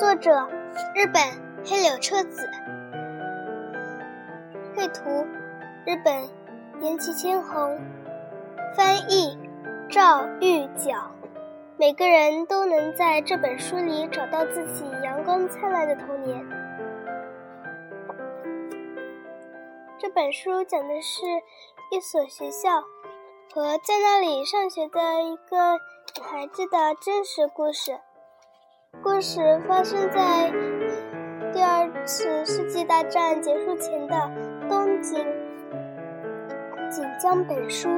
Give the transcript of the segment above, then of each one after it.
作者日本黑柳彻子，绘图日本岩崎千红，翻译赵玉角。每个人都能在这本书里找到自己阳光灿烂的童年。这本书讲的是一所学校和在那里上学的一个。女孩子的真实故事。故事发生在第二次世界大战结束前的东京。请将本书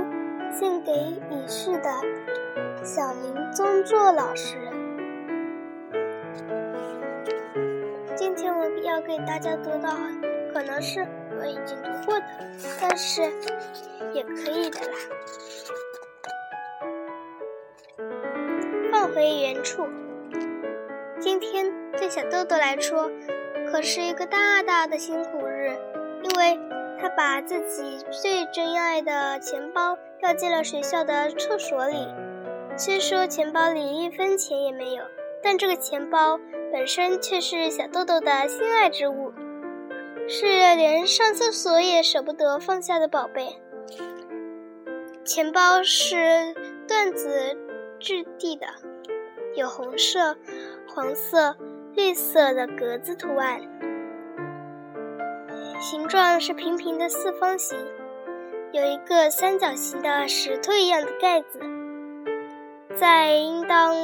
献给已逝的小林宗作老师。今天我要给大家读的，可能是我已经读过的，但是也可以的啦。放回原处。今天对小豆豆来说，可是一个大大的辛苦日，因为他把自己最珍爱的钱包掉进了学校的厕所里。虽说钱包里一分钱也没有，但这个钱包本身却是小豆豆的心爱之物，是连上厕所也舍不得放下的宝贝。钱包是缎子质地的。有红色、黄色、绿色的格子图案，形状是平平的四方形，有一个三角形的石头一样的盖子，在应当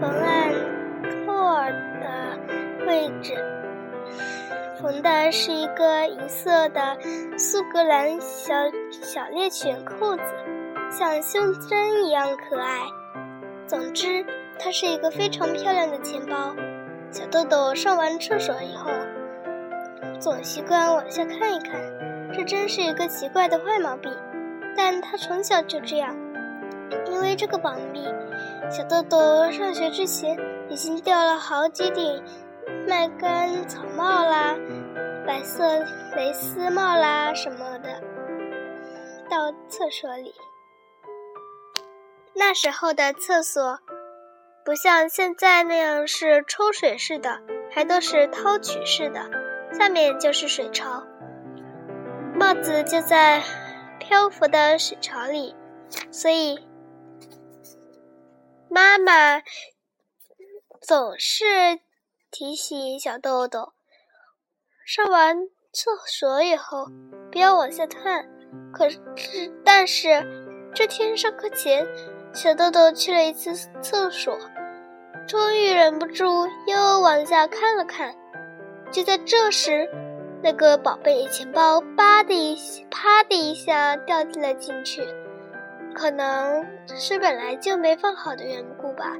缝按扣儿的位置，缝的是一个银色的苏格兰小小猎犬扣子，像胸针一样可爱。总之。它是一个非常漂亮的钱包。小豆豆上完厕所以后，总习惯往下看一看，这真是一个奇怪的坏毛病。但他从小就这样。因为这个毛病，小豆豆上学之前已经掉了好几顶麦秆草帽啦、白色蕾丝帽啦什么的到厕所里。那时候的厕所。不像现在那样是抽水式的，还都是掏取式的，下面就是水槽，帽子就在漂浮的水槽里，所以妈妈总是提醒小豆豆，上完厕所以后不要往下看。可是，但是这天上课前。小豆豆去了一次厕所，终于忍不住又往下看了看。就在这时，那个宝贝钱包“吧”的一啪的一下掉进了进去，可能是本来就没放好的缘故吧。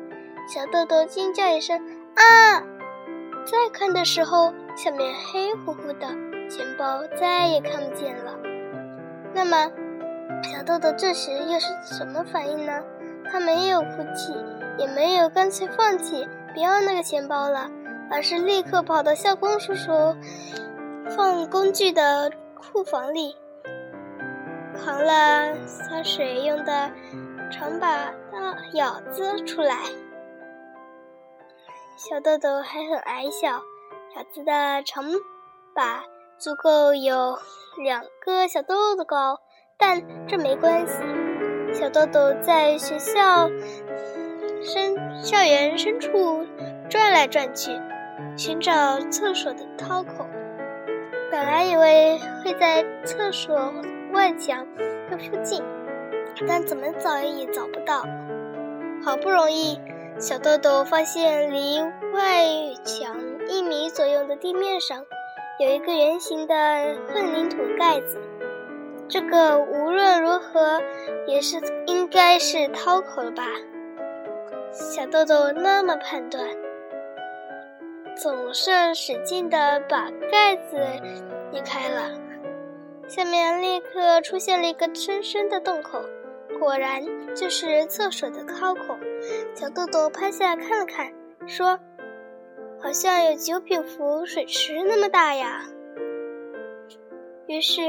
小豆豆惊叫一声：“啊！”再看的时候，下面黑乎乎的，钱包再也看不见了。那么，小豆豆这时又是什么反应呢？他没有哭泣，也没有干脆放弃不要那个钱包了，而是立刻跑到校工叔叔放工具的库房里，扛了洒水用的长把大舀子出来。小豆豆还很矮小，舀子的长把足够有两个小豆豆高，但这没关系。小豆豆在学校深校园深处转来转去，寻找厕所的掏口。本来以为会在厕所外墙的附近，但怎么找也找不到。好不容易，小豆豆发现离外墙一米左右的地面上有一个圆形的混凝土盖子。这个无论如何也是应该是掏口了吧？小豆豆那么判断，总算使劲的把盖子拧开了，下面立刻出现了一个深深的洞口，果然就是厕所的掏口。小豆豆趴下看了看，说：“好像有九品福水池那么大呀。”于是，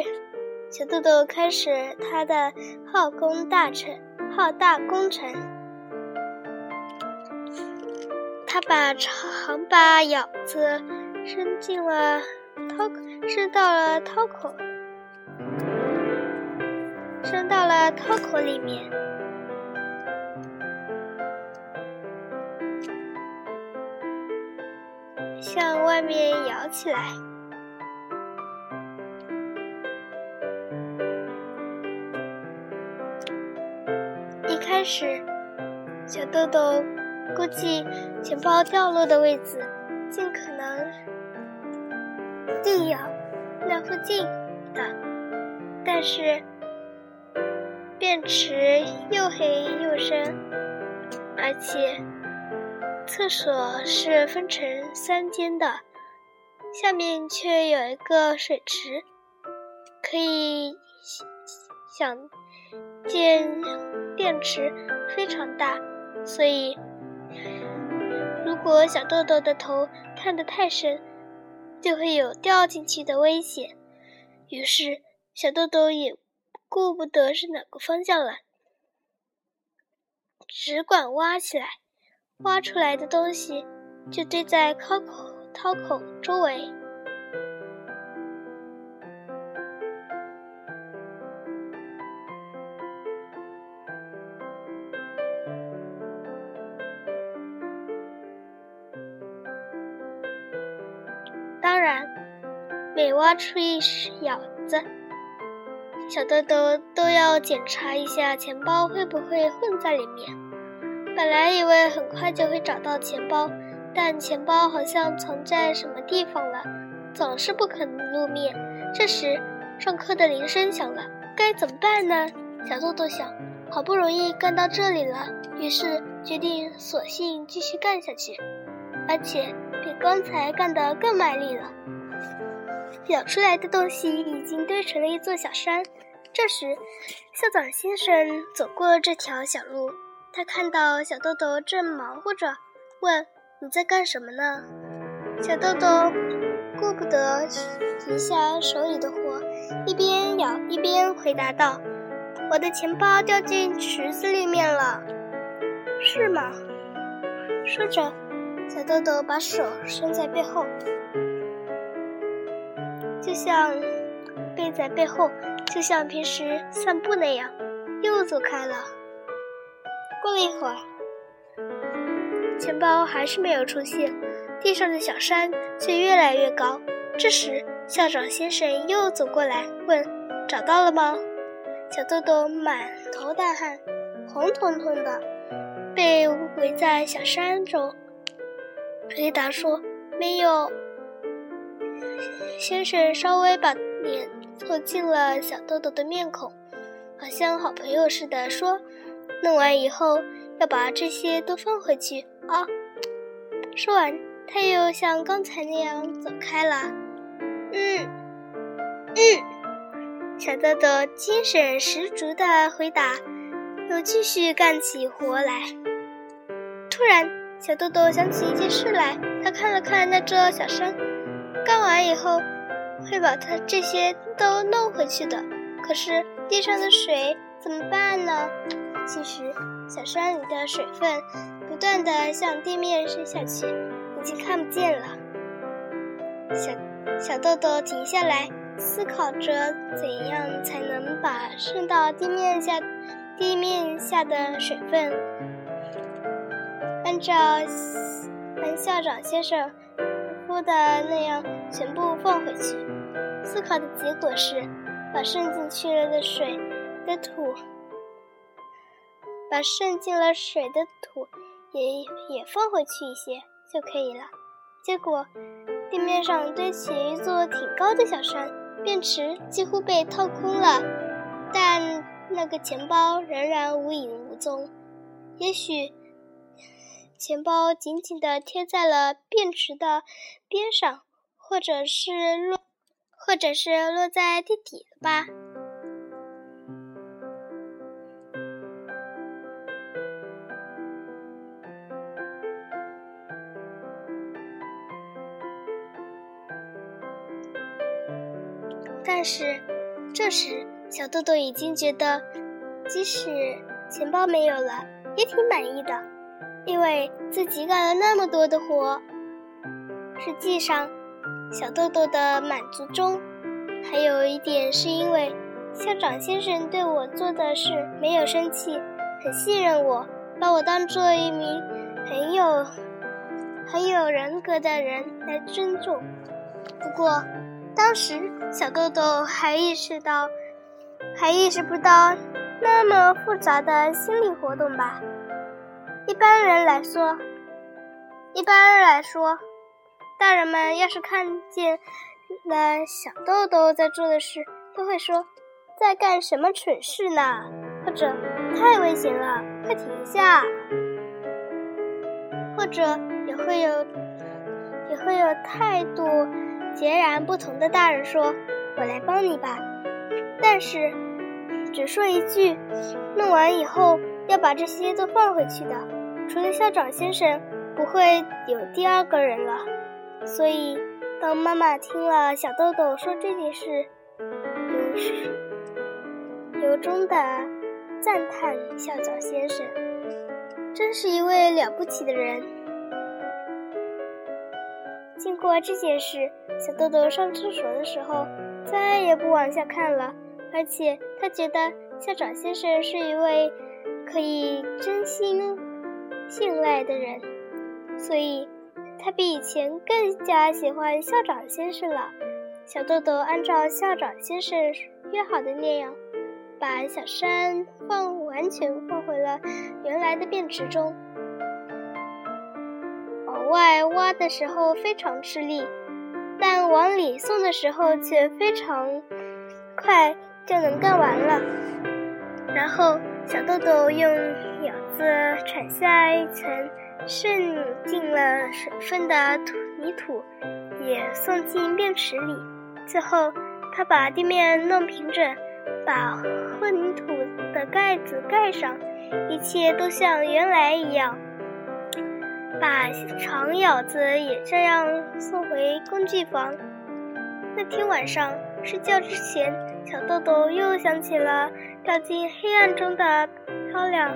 小豆豆开始他的浩工大成、浩大工程。他把长把舀子伸进了掏，伸到了掏口，伸到了掏口里面，向外面舀起来。小豆豆估计钱包掉落的位置，尽可能地要那附近的。但是，便池又黑又深，而且厕所是分成三间的，下面却有一个水池，可以想见。电池非常大，所以如果小豆豆的头探得太深，就会有掉进去的危险。于是小豆豆也顾不得是哪个方向了，只管挖起来。挖出来的东西就堆在掏口掏口周围。每挖出一舀子，小豆豆都要检查一下钱包会不会混在里面。本来以为很快就会找到钱包，但钱包好像藏在什么地方了，总是不肯露面。这时，上课的铃声响了，该怎么办呢？小豆豆想，好不容易干到这里了，于是决定索性继续干下去，而且。比刚才干得更卖力了，舀出来的东西已经堆成了一座小山。这时，校长先生走过这条小路，他看到小豆豆正忙活着，问：“你在干什么呢？”小豆豆顾不得停下手里的活，一边咬一边回答道：“我的钱包掉进池子里面了。”是吗？说着。小豆豆把手伸在背后，就像背在背后，就像平时散步那样，又走开了。过了一会儿，钱包还是没有出现，地上的小山却越来越高。这时，校长先生又走过来问：“找到了吗？”小豆豆满头大汗，红彤彤的，被围在小山中。回答说：“没有。”先生稍微把脸凑近了小豆豆的面孔，好像好朋友似的说：“弄完以后要把这些都放回去啊。”说完，他又像刚才那样走开了。嗯嗯，小豆豆精神十足的回答，又继续干起活来。突然。小豆豆想起一件事来，他看了看那座小山，干完以后会把它这些都弄回去的。可是地上的水怎么办呢？其实小山里的水分不断的向地面渗下去，已经看不见了。小小豆豆停下来，思考着怎样才能把渗到地面下地面下的水分。按照按校长先生说的那样，全部放回去。思考的结果是，把渗进去了的水的土，把渗进了水的土也也放回去一些就可以了。结果，地面上堆起一座挺高的小山，便池几乎被掏空了，但那个钱包仍然无影无踪。也许。钱包紧紧地贴在了便池的边上，或者是落，或者是落在地底了吧。但是，这时小豆豆已经觉得，即使钱包没有了，也挺满意的，因为自己干了那么多的活。实际上，小豆豆的满足中，还有一点是因为校长先生对我做的事没有生气，很信任我，把我当做一名很有很有人格的人来尊重。不过，当时小豆豆还意识到，还意识不到那么复杂的心理活动吧。一般人来说，一般来说，大人们要是看见了小豆豆在做的事，都会说：“在干什么蠢事呢？”或者“太危险了，快停下！”或者也会有，也会有态度。截然不同的大人说：“我来帮你吧。”但是只说一句，弄完以后要把这些都放回去的。除了校长先生，不会有第二个人了。所以，当妈妈听了小豆豆说这件事，由由衷的赞叹校长先生，真是一位了不起的人。经过这件事，小豆豆上厕所的时候再也不往下看了，而且他觉得校长先生是一位可以真心信赖的人，所以他比以前更加喜欢校长先生了。小豆豆按照校长先生约好的那样，把小山放完全放回了原来的便池中。往外挖的时候非常吃力，但往里送的时候却非常快就能干完了。然后小豆豆用舀子铲下一层渗进了水分的土泥土，也送进便池里。最后，他把地面弄平整，把混凝土的盖子盖上，一切都像原来一样。把长舀子也这样送回工具房。那天晚上睡觉之前，小豆豆又想起了掉进黑暗中的漂亮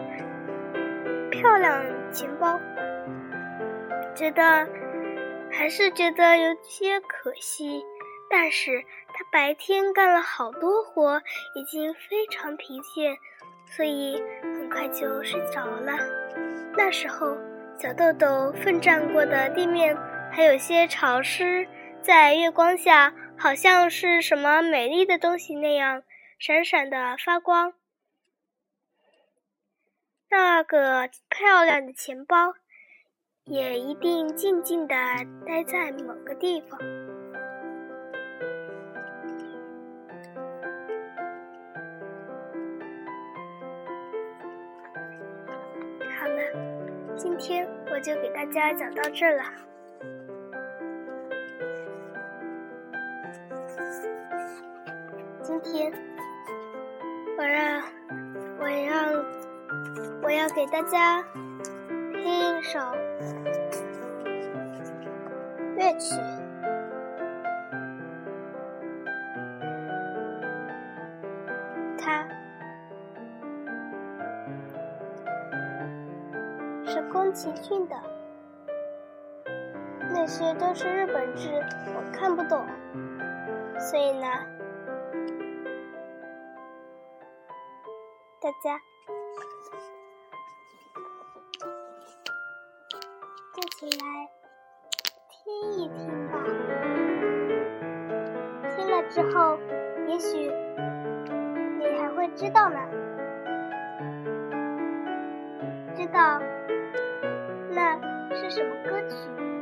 漂亮钱包，觉得还是觉得有些可惜。但是他白天干了好多活，已经非常疲倦，所以很快就睡着了。那时候。小豆豆奋战过的地面还有些潮湿，在月光下，好像是什么美丽的东西那样闪闪的发光。那个漂亮的钱包，也一定静静的待在某个地方。好了今天我就给大家讲到这了。给大家听一首乐曲，它。是宫崎骏的，那些都是日本字，我看不懂，所以呢，大家道。那是什么歌曲？